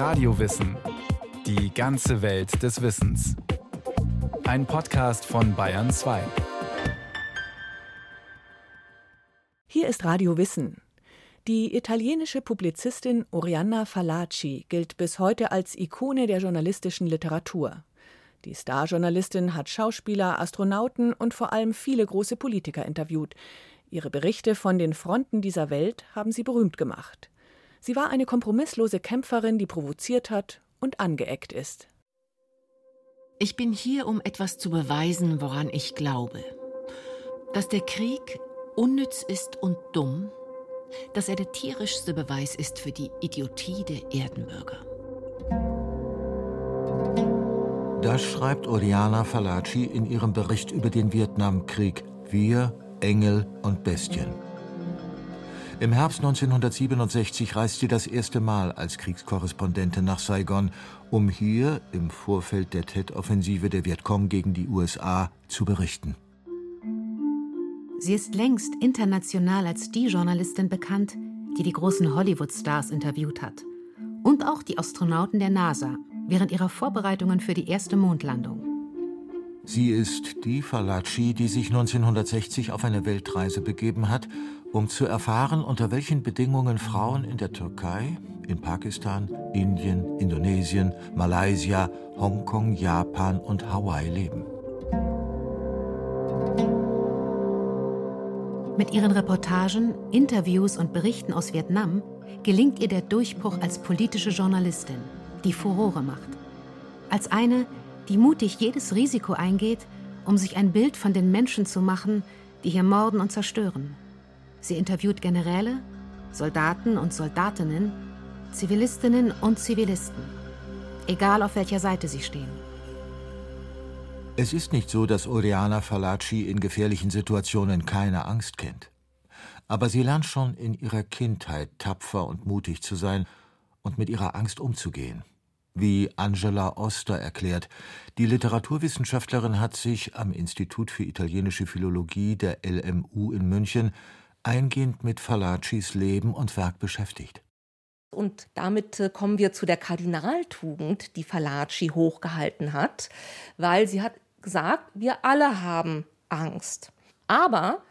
Radiowissen. Die ganze Welt des Wissens. Ein Podcast von Bayern 2. Hier ist Radio Wissen. Die italienische Publizistin Oriana Fallaci gilt bis heute als Ikone der journalistischen Literatur. Die Starjournalistin hat Schauspieler, Astronauten und vor allem viele große Politiker interviewt. Ihre Berichte von den Fronten dieser Welt haben sie berühmt gemacht. Sie war eine kompromisslose Kämpferin, die provoziert hat und angeeckt ist. Ich bin hier, um etwas zu beweisen, woran ich glaube. Dass der Krieg unnütz ist und dumm, dass er der tierischste Beweis ist für die Idiotie der Erdenbürger. Das schreibt Oriana Fallaci in ihrem Bericht über den Vietnamkrieg. Wir, Engel und Bestien. Im Herbst 1967 reist sie das erste Mal als Kriegskorrespondentin nach Saigon, um hier im Vorfeld der Tet-Offensive der Vietcong gegen die USA zu berichten. Sie ist längst international als die Journalistin bekannt, die die großen Hollywood-Stars interviewt hat. Und auch die Astronauten der NASA während ihrer Vorbereitungen für die erste Mondlandung. Sie ist die Falaci, die sich 1960 auf eine Weltreise begeben hat, um zu erfahren, unter welchen Bedingungen Frauen in der Türkei, in Pakistan, Indien, Indonesien, Malaysia, Hongkong, Japan und Hawaii leben. Mit ihren Reportagen, Interviews und Berichten aus Vietnam gelingt ihr der Durchbruch als politische Journalistin, die Furore macht. Als eine, die mutig jedes Risiko eingeht, um sich ein Bild von den Menschen zu machen, die hier morden und zerstören. Sie interviewt Generäle, Soldaten und Soldatinnen, Zivilistinnen und Zivilisten, egal auf welcher Seite sie stehen. Es ist nicht so, dass Oriana Fallaci in gefährlichen Situationen keine Angst kennt. Aber sie lernt schon in ihrer Kindheit tapfer und mutig zu sein und mit ihrer Angst umzugehen. Wie Angela Oster erklärt, die Literaturwissenschaftlerin hat sich am Institut für italienische Philologie der LMU in München eingehend mit Fallacis Leben und Werk beschäftigt. Und damit äh, kommen wir zu der Kardinaltugend, die Fallaci hochgehalten hat, weil sie hat gesagt, wir alle haben Angst. Aber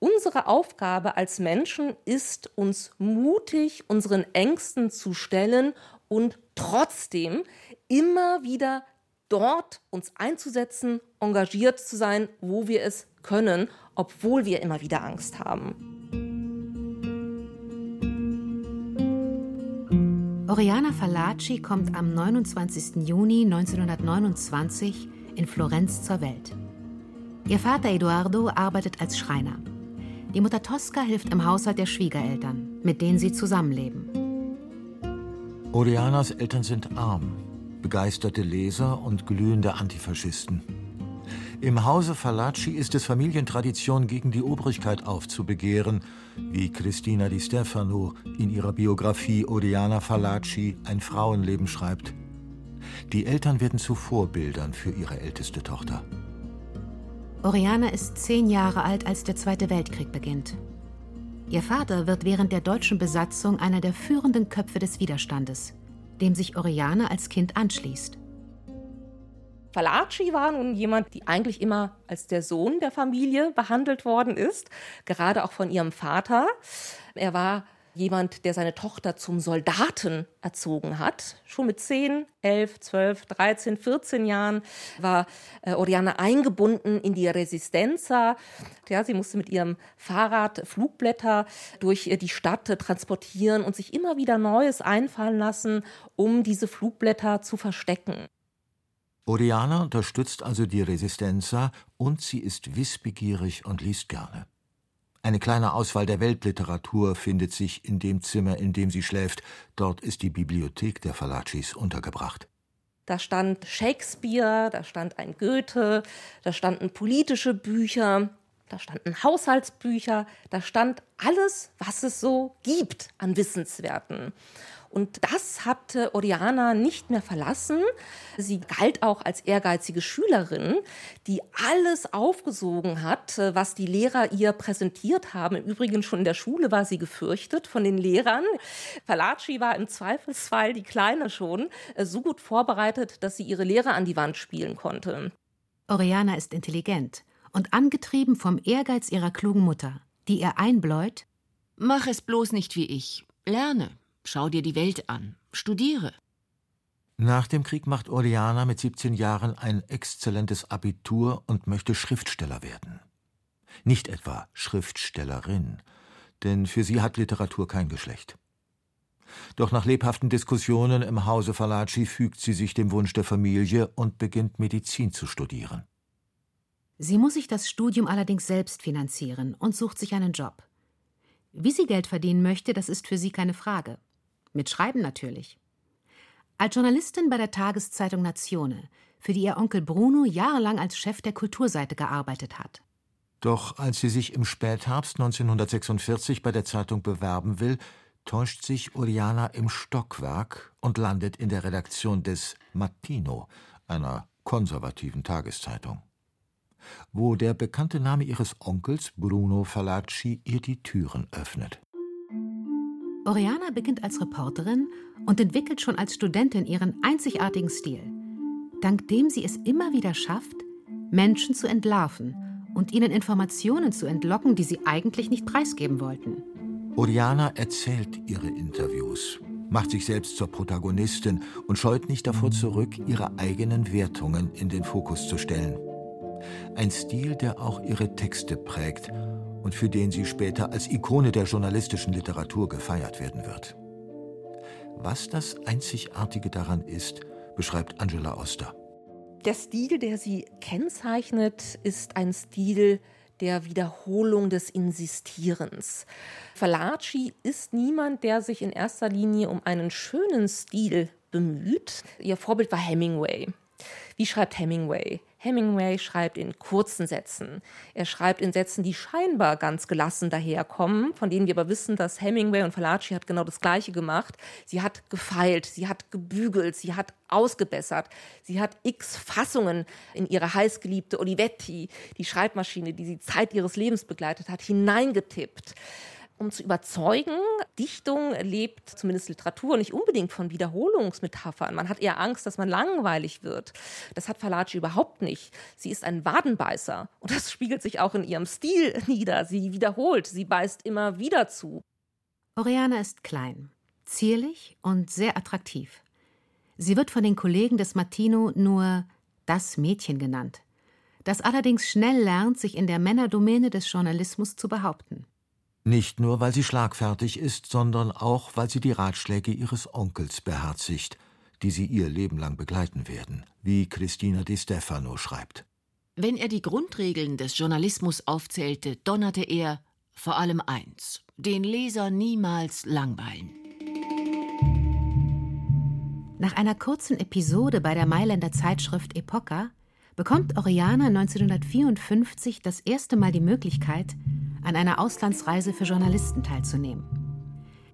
unsere Aufgabe als Menschen ist, uns mutig unseren Ängsten zu stellen und trotzdem immer wieder dort uns einzusetzen, engagiert zu sein, wo wir es können, obwohl wir immer wieder Angst haben. Oriana Fallaci kommt am 29. Juni 1929 in Florenz zur Welt. Ihr Vater Eduardo arbeitet als Schreiner. Die Mutter Tosca hilft im Haushalt der Schwiegereltern, mit denen sie zusammenleben. Orianas Eltern sind arm, begeisterte Leser und glühende Antifaschisten. Im Hause Fallaci ist es Familientradition, gegen die Obrigkeit aufzubegehren, wie Cristina Di Stefano in ihrer Biografie Oriana Fallaci ein Frauenleben schreibt. Die Eltern werden zu Vorbildern für ihre älteste Tochter. Oriana ist zehn Jahre alt, als der Zweite Weltkrieg beginnt. Ihr Vater wird während der deutschen Besatzung einer der führenden Köpfe des Widerstandes, dem sich Oriana als Kind anschließt. Fallaci war nun jemand, die eigentlich immer als der Sohn der Familie behandelt worden ist, gerade auch von ihrem Vater. Er war jemand, der seine Tochter zum Soldaten erzogen hat. Schon mit 10, 11, 12, 13, 14 Jahren war äh, Oriana eingebunden in die Resistenza. Ja, sie musste mit ihrem Fahrrad Flugblätter durch äh, die Stadt äh, transportieren und sich immer wieder Neues einfallen lassen, um diese Flugblätter zu verstecken. Oriana unterstützt also die Resistenza und sie ist wissbegierig und liest gerne. Eine kleine Auswahl der Weltliteratur findet sich in dem Zimmer, in dem sie schläft. Dort ist die Bibliothek der Fallacis untergebracht. Da stand Shakespeare, da stand ein Goethe, da standen politische Bücher. Da standen Haushaltsbücher, da stand alles, was es so gibt an Wissenswerten. Und das hat Oriana nicht mehr verlassen. Sie galt auch als ehrgeizige Schülerin, die alles aufgesogen hat, was die Lehrer ihr präsentiert haben. Im Übrigen schon in der Schule war sie gefürchtet von den Lehrern. Falaci war im Zweifelsfall, die Kleine schon, so gut vorbereitet, dass sie ihre Lehrer an die Wand spielen konnte. Oriana ist intelligent und angetrieben vom Ehrgeiz ihrer klugen Mutter, die ihr einbläut: Mach es bloß nicht wie ich. Lerne, schau dir die Welt an, studiere. Nach dem Krieg macht Oriana mit 17 Jahren ein exzellentes Abitur und möchte Schriftsteller werden. Nicht etwa Schriftstellerin, denn für sie hat Literatur kein Geschlecht. Doch nach lebhaften Diskussionen im Hause Falaci fügt sie sich dem Wunsch der Familie und beginnt Medizin zu studieren. Sie muss sich das Studium allerdings selbst finanzieren und sucht sich einen Job. Wie sie Geld verdienen möchte, das ist für sie keine Frage. Mit Schreiben natürlich. Als Journalistin bei der Tageszeitung Nazione, für die ihr Onkel Bruno jahrelang als Chef der Kulturseite gearbeitet hat. Doch als sie sich im Spätherbst 1946 bei der Zeitung bewerben will, täuscht sich Oriana im Stockwerk und landet in der Redaktion des Mattino, einer konservativen Tageszeitung. Wo der bekannte Name ihres Onkels Bruno Falacci ihr die Türen öffnet. Oriana beginnt als Reporterin und entwickelt schon als Studentin ihren einzigartigen Stil, dank dem sie es immer wieder schafft, Menschen zu entlarven und ihnen Informationen zu entlocken, die sie eigentlich nicht preisgeben wollten. Oriana erzählt ihre Interviews, macht sich selbst zur Protagonistin und scheut nicht davor zurück, ihre eigenen Wertungen in den Fokus zu stellen. Ein Stil, der auch ihre Texte prägt und für den sie später als Ikone der journalistischen Literatur gefeiert werden wird. Was das Einzigartige daran ist, beschreibt Angela Oster. Der Stil, der sie kennzeichnet, ist ein Stil, der Wiederholung des Insistierens. Falaci ist niemand, der sich in erster Linie um einen schönen Stil bemüht. Ihr Vorbild war Hemingway. Wie schreibt Hemingway? Hemingway schreibt in kurzen Sätzen. Er schreibt in Sätzen, die scheinbar ganz gelassen daherkommen, von denen wir aber wissen, dass Hemingway und Falaci hat genau das Gleiche gemacht. Sie hat gefeilt, sie hat gebügelt, sie hat ausgebessert. Sie hat x Fassungen in ihre heißgeliebte Olivetti, die Schreibmaschine, die sie Zeit ihres Lebens begleitet hat, hineingetippt um zu überzeugen. Dichtung lebt, zumindest Literatur, nicht unbedingt von Wiederholungsmetaphern. Man hat eher Angst, dass man langweilig wird. Das hat Falaci überhaupt nicht. Sie ist ein Wadenbeißer und das spiegelt sich auch in ihrem Stil nieder. Sie wiederholt, sie beißt immer wieder zu. Oriana ist klein, zierlich und sehr attraktiv. Sie wird von den Kollegen des Martino nur das Mädchen genannt, das allerdings schnell lernt, sich in der Männerdomäne des Journalismus zu behaupten. Nicht nur, weil sie schlagfertig ist, sondern auch, weil sie die Ratschläge ihres Onkels beherzigt, die sie ihr Leben lang begleiten werden, wie Christina Di Stefano schreibt. Wenn er die Grundregeln des Journalismus aufzählte, donnerte er vor allem eins: den Leser niemals langweilen. Nach einer kurzen Episode bei der Mailänder Zeitschrift Epoca bekommt Oriana 1954 das erste Mal die Möglichkeit, an einer Auslandsreise für Journalisten teilzunehmen.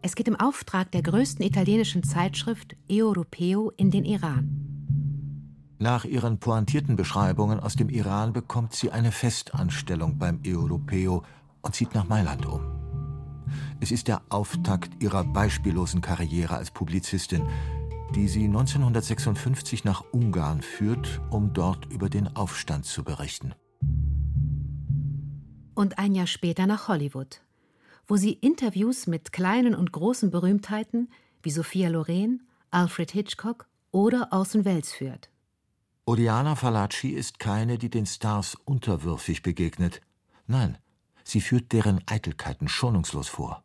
Es geht im Auftrag der größten italienischen Zeitschrift Europeo in den Iran. Nach ihren pointierten Beschreibungen aus dem Iran bekommt sie eine Festanstellung beim Europeo und zieht nach Mailand um. Es ist der Auftakt ihrer beispiellosen Karriere als Publizistin, die sie 1956 nach Ungarn führt, um dort über den Aufstand zu berichten und ein Jahr später nach Hollywood, wo sie Interviews mit kleinen und großen Berühmtheiten wie Sophia Loren, Alfred Hitchcock oder Orson Welles führt. Oriana Falaci ist keine, die den Stars unterwürfig begegnet. Nein, sie führt deren Eitelkeiten schonungslos vor.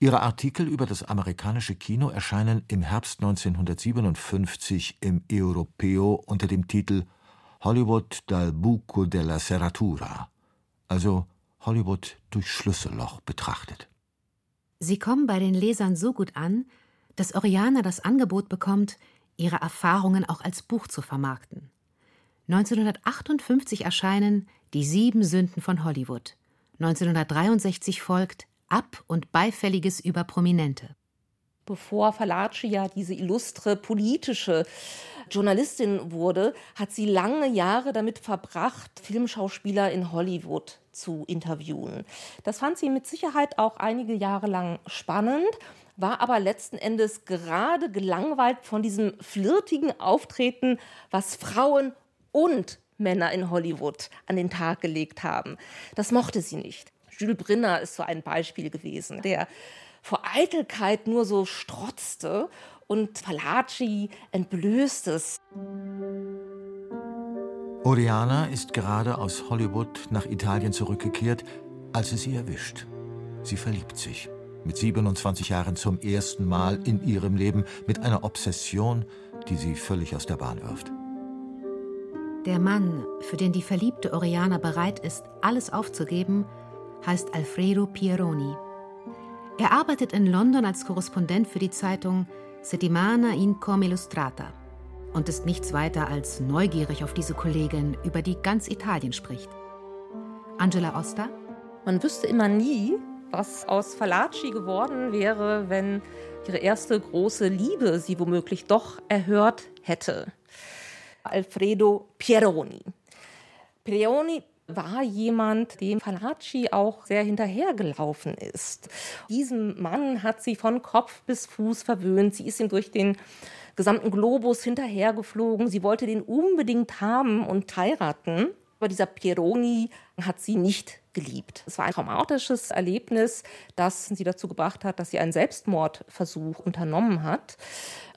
Ihre Artikel über das amerikanische Kino erscheinen im Herbst 1957 im Europeo unter dem Titel Hollywood dal buco della serratura also Hollywood durch Schlüsselloch betrachtet. Sie kommen bei den Lesern so gut an, dass Oriana das Angebot bekommt, ihre Erfahrungen auch als Buch zu vermarkten. 1958 erscheinen Die sieben Sünden von Hollywood. 1963 folgt Ab- und Beifälliges über Prominente. Bevor Falaci ja diese illustre politische Journalistin wurde, hat sie lange Jahre damit verbracht, Filmschauspieler in Hollywood zu interviewen. Das fand sie mit Sicherheit auch einige Jahre lang spannend, war aber letzten Endes gerade gelangweilt von diesem flirtigen Auftreten, was Frauen und Männer in Hollywood an den Tag gelegt haben. Das mochte sie nicht. Jules Brinner ist so ein Beispiel gewesen, der vor Eitelkeit nur so strotzte und Falaci entblößt es. Oriana ist gerade aus Hollywood nach Italien zurückgekehrt, als es sie erwischt. Sie verliebt sich. Mit 27 Jahren zum ersten Mal in ihrem Leben mit einer Obsession, die sie völlig aus der Bahn wirft. Der Mann, für den die verliebte Oriana bereit ist, alles aufzugeben, heißt Alfredo Pieroni. Er arbeitet in London als Korrespondent für die Zeitung Settimana Incom Illustrata und ist nichts weiter als neugierig auf diese Kollegin, über die ganz Italien spricht. Angela Oster? Man wüsste immer nie, was aus Falaci geworden wäre, wenn ihre erste große Liebe sie womöglich doch erhört hätte. Alfredo Pieroni. Pieroni war jemand, dem Falaci auch sehr hinterhergelaufen ist. Diesem Mann hat sie von Kopf bis Fuß verwöhnt. Sie ist ihm durch den gesamten Globus hinterhergeflogen. Sie wollte den unbedingt haben und heiraten. Aber dieser Pieroni hat sie nicht geliebt. Es war ein traumatisches Erlebnis, das sie dazu gebracht hat, dass sie einen Selbstmordversuch unternommen hat.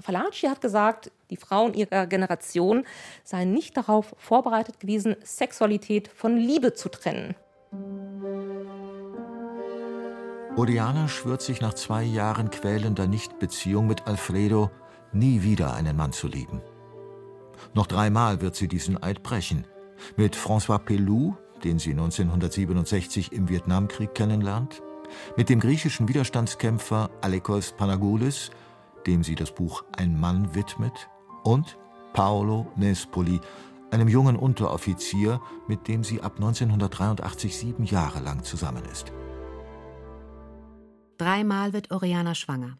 Falaci hat gesagt, die Frauen ihrer Generation seien nicht darauf vorbereitet gewesen, Sexualität von Liebe zu trennen. Oriana schwört sich nach zwei Jahren quälender Nichtbeziehung mit Alfredo, nie wieder einen Mann zu lieben. Noch dreimal wird sie diesen Eid brechen. Mit François Pelou, den sie 1967 im Vietnamkrieg kennenlernt, mit dem griechischen Widerstandskämpfer Alekos Panagoulis, dem sie das Buch Ein Mann widmet, und Paolo Nespoli, einem jungen Unteroffizier, mit dem sie ab 1983 sieben Jahre lang zusammen ist. Dreimal wird Oriana schwanger.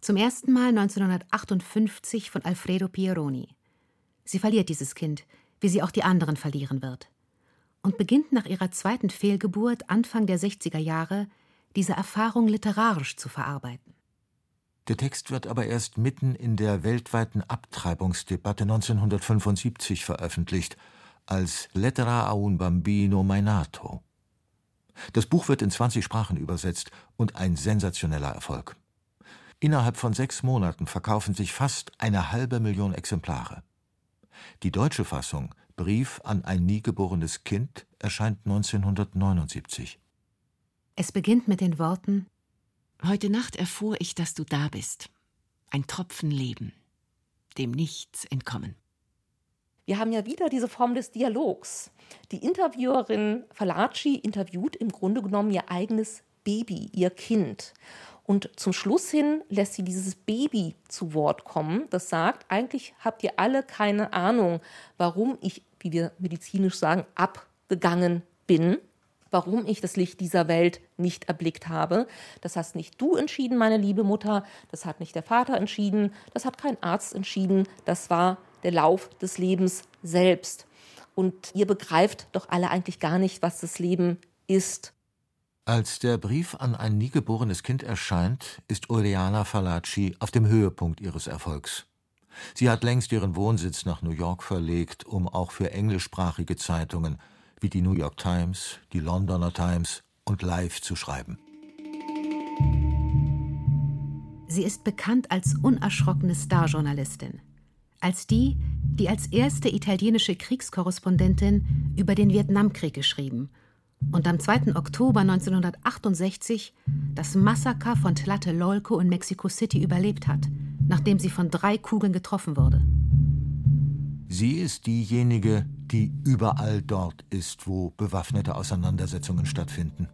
Zum ersten Mal 1958 von Alfredo Pieroni. Sie verliert dieses Kind, wie sie auch die anderen verlieren wird. Und beginnt nach ihrer zweiten Fehlgeburt Anfang der 60er Jahre, diese Erfahrung literarisch zu verarbeiten. Der Text wird aber erst mitten in der weltweiten Abtreibungsdebatte 1975 veröffentlicht, als Lettera a un bambino meinato. Das Buch wird in 20 Sprachen übersetzt und ein sensationeller Erfolg. Innerhalb von sechs Monaten verkaufen sich fast eine halbe Million Exemplare. Die deutsche Fassung, Brief an ein nie geborenes Kind, erscheint 1979. Es beginnt mit den Worten Heute Nacht erfuhr ich, dass du da bist. Ein Tropfen Leben, dem nichts entkommen. Wir haben ja wieder diese Form des Dialogs. Die Interviewerin Falaci interviewt im Grunde genommen ihr eigenes Baby, ihr Kind. Und zum Schluss hin lässt sie dieses Baby zu Wort kommen, das sagt, eigentlich habt ihr alle keine Ahnung, warum ich, wie wir medizinisch sagen, abgegangen bin, warum ich das Licht dieser Welt nicht erblickt habe. Das hast nicht du entschieden, meine liebe Mutter, das hat nicht der Vater entschieden, das hat kein Arzt entschieden, das war der Lauf des Lebens selbst. Und ihr begreift doch alle eigentlich gar nicht, was das Leben ist. Als der Brief an ein nie geborenes Kind erscheint, ist Oriana Falaci auf dem Höhepunkt ihres Erfolgs. Sie hat längst ihren Wohnsitz nach New York verlegt, um auch für englischsprachige Zeitungen wie die New York Times, die Londoner Times und Live zu schreiben. Sie ist bekannt als unerschrockene Starjournalistin, als die, die als erste italienische Kriegskorrespondentin über den Vietnamkrieg geschrieben – und am 2. Oktober 1968 das Massaker von Tlatelolco in Mexico City überlebt hat, nachdem sie von drei Kugeln getroffen wurde. Sie ist diejenige, die überall dort ist, wo bewaffnete Auseinandersetzungen stattfinden.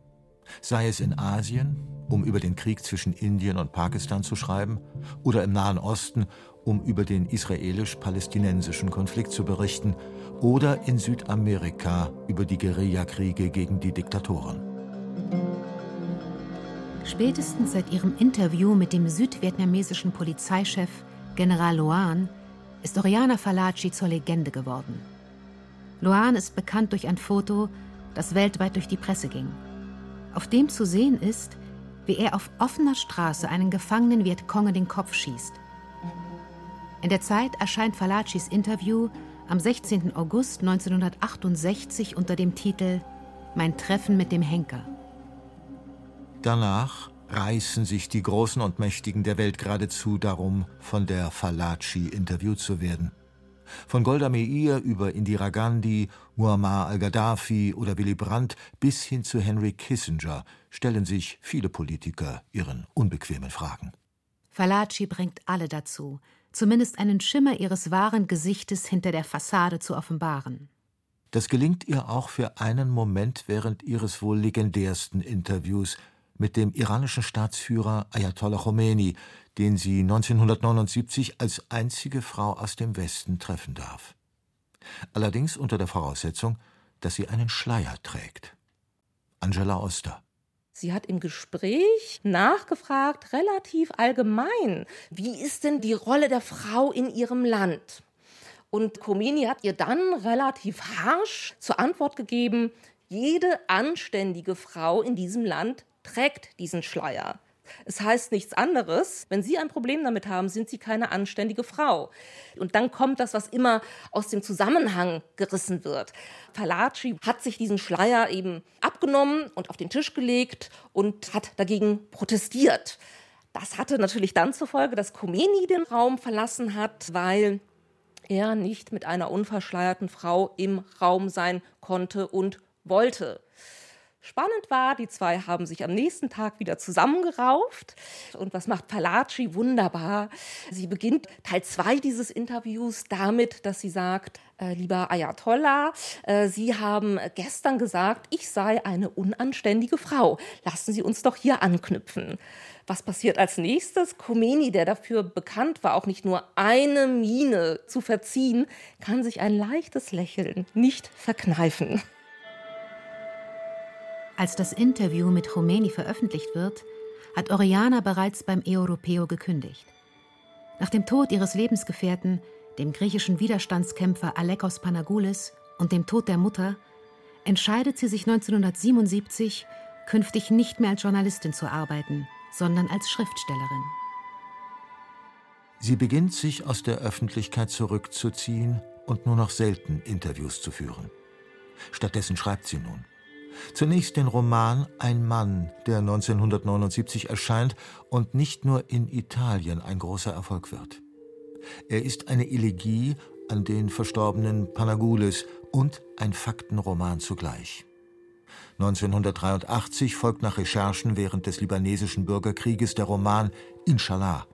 Sei es in Asien, um über den Krieg zwischen Indien und Pakistan zu schreiben, oder im Nahen Osten, um über den israelisch-palästinensischen Konflikt zu berichten, oder in Südamerika über die Guerillakriege gegen die Diktatoren. Spätestens seit ihrem Interview mit dem südvietnamesischen Polizeichef General Loan ist Oriana Falaci zur Legende geworden. Loan ist bekannt durch ein Foto, das weltweit durch die Presse ging. Auf dem zu sehen ist, wie er auf offener Straße einen gefangenen Vietcong in den Kopf schießt. In der Zeit erscheint Falacis Interview am 16. August 1968 unter dem Titel Mein Treffen mit dem Henker. Danach reißen sich die Großen und Mächtigen der Welt geradezu darum, von der Falaci interviewt zu werden. Von Golda Meir über Indira Gandhi, Muammar al-Gaddafi oder Willy Brandt bis hin zu Henry Kissinger stellen sich viele Politiker ihren unbequemen Fragen. Falaci bringt alle dazu, zumindest einen Schimmer ihres wahren Gesichtes hinter der Fassade zu offenbaren. Das gelingt ihr auch für einen Moment während ihres wohl legendärsten Interviews mit dem iranischen Staatsführer Ayatollah Khomeini, den sie 1979 als einzige Frau aus dem Westen treffen darf. Allerdings unter der Voraussetzung, dass sie einen Schleier trägt. Angela Oster. Sie hat im Gespräch nachgefragt, relativ allgemein, wie ist denn die Rolle der Frau in ihrem Land? Und Khomeini hat ihr dann relativ harsch zur Antwort gegeben, jede anständige Frau in diesem Land trägt diesen Schleier. Es heißt nichts anderes. Wenn Sie ein Problem damit haben, sind Sie keine anständige Frau. Und dann kommt das, was immer aus dem Zusammenhang gerissen wird. Falaci hat sich diesen Schleier eben abgenommen und auf den Tisch gelegt und hat dagegen protestiert. Das hatte natürlich dann zur Folge, dass Khomeini den Raum verlassen hat, weil er nicht mit einer unverschleierten Frau im Raum sein konnte und wollte. Spannend war, die zwei haben sich am nächsten Tag wieder zusammengerauft. Und was macht Palaci wunderbar? Sie beginnt Teil 2 dieses Interviews damit, dass sie sagt, äh, lieber Ayatollah, äh, Sie haben gestern gesagt, ich sei eine unanständige Frau. Lassen Sie uns doch hier anknüpfen. Was passiert als nächstes? Khomeini, der dafür bekannt war, auch nicht nur eine Miene zu verziehen, kann sich ein leichtes Lächeln nicht verkneifen. Als das Interview mit Khomeini veröffentlicht wird, hat Oriana bereits beim Europeo gekündigt. Nach dem Tod ihres Lebensgefährten, dem griechischen Widerstandskämpfer Alekos Panagoulis, und dem Tod der Mutter, entscheidet sie sich 1977, künftig nicht mehr als Journalistin zu arbeiten, sondern als Schriftstellerin. Sie beginnt sich aus der Öffentlichkeit zurückzuziehen und nur noch selten Interviews zu führen. Stattdessen schreibt sie nun. Zunächst den Roman Ein Mann, der 1979 erscheint und nicht nur in Italien ein großer Erfolg wird. Er ist eine Elegie an den verstorbenen Panagoulis und ein Faktenroman zugleich. 1983 folgt nach Recherchen während des libanesischen Bürgerkrieges der Roman Inshallah,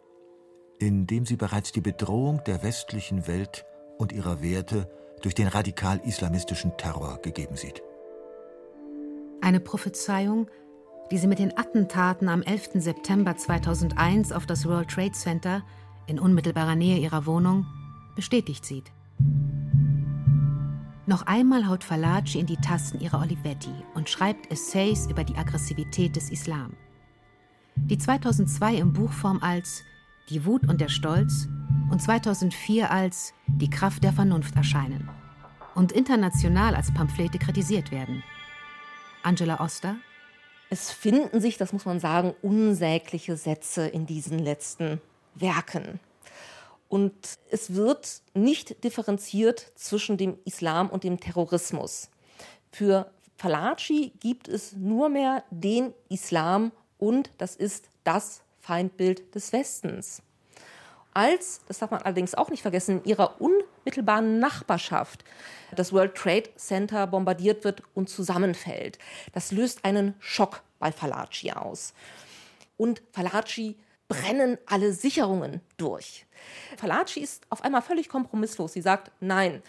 in dem sie bereits die Bedrohung der westlichen Welt und ihrer Werte durch den radikal-islamistischen Terror gegeben sieht. Eine Prophezeiung, die sie mit den Attentaten am 11. September 2001 auf das World Trade Center in unmittelbarer Nähe ihrer Wohnung bestätigt sieht. Noch einmal haut Falaci in die Tasten ihrer Olivetti und schreibt Essays über die Aggressivität des Islam. Die 2002 im Buchform als Die Wut und der Stolz und 2004 als Die Kraft der Vernunft erscheinen und international als Pamphlete kritisiert werden – Angela Oster? Es finden sich, das muss man sagen, unsägliche Sätze in diesen letzten Werken. Und es wird nicht differenziert zwischen dem Islam und dem Terrorismus. Für Falaci gibt es nur mehr den Islam und das ist das Feindbild des Westens als, das darf man allerdings auch nicht vergessen, in ihrer unmittelbaren Nachbarschaft das World Trade Center bombardiert wird und zusammenfällt. Das löst einen Schock bei Falaci aus. Und Falaci brennen alle Sicherungen durch. Falaci ist auf einmal völlig kompromisslos. Sie sagt, nein,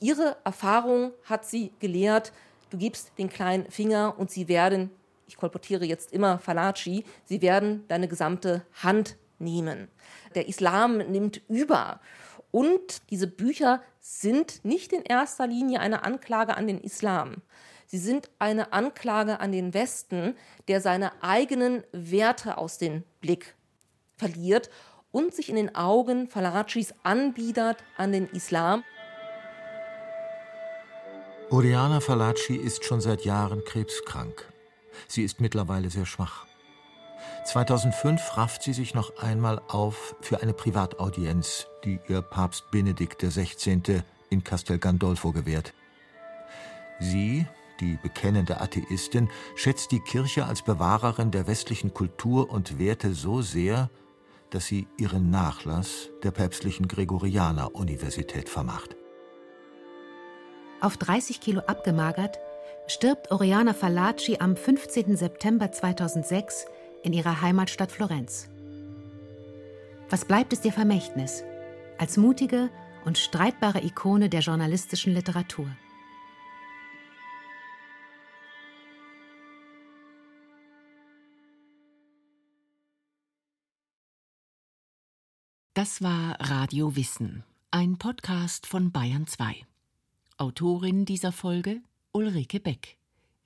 ihre Erfahrung hat sie gelehrt, du gibst den kleinen Finger und sie werden ich kolportiere jetzt immer Falaci, sie werden deine gesamte Hand nehmen. Der Islam nimmt über. Und diese Bücher sind nicht in erster Linie eine Anklage an den Islam. Sie sind eine Anklage an den Westen, der seine eigenen Werte aus dem Blick verliert und sich in den Augen Falacis anbiedert an den Islam. Oriana Falaci ist schon seit Jahren krebskrank. Sie ist mittlerweile sehr schwach. 2005 rafft sie sich noch einmal auf für eine Privataudienz, die ihr Papst Benedikt XVI. in Castel Gandolfo gewährt. Sie, die bekennende Atheistin, schätzt die Kirche als Bewahrerin der westlichen Kultur und Werte so sehr, dass sie ihren Nachlass der päpstlichen Gregorianer-Universität vermacht. Auf 30 Kilo abgemagert, stirbt Oriana Fallaci am 15. September 2006 in ihrer Heimatstadt Florenz. Was bleibt ist ihr Vermächtnis als mutige und streitbare Ikone der journalistischen Literatur. Das war Radio Wissen, ein Podcast von Bayern 2. Autorin dieser Folge Ulrike Beck.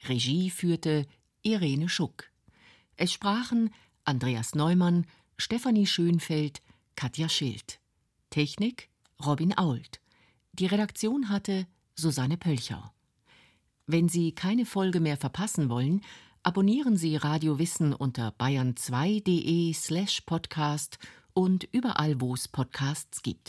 Regie führte Irene Schuck. Es sprachen Andreas Neumann, Stefanie Schönfeld, Katja Schild. Technik Robin Ault. Die Redaktion hatte Susanne Pölchau. Wenn Sie keine Folge mehr verpassen wollen, abonnieren Sie Radio Wissen unter bayern2.de slash podcast und überall, wo es Podcasts gibt.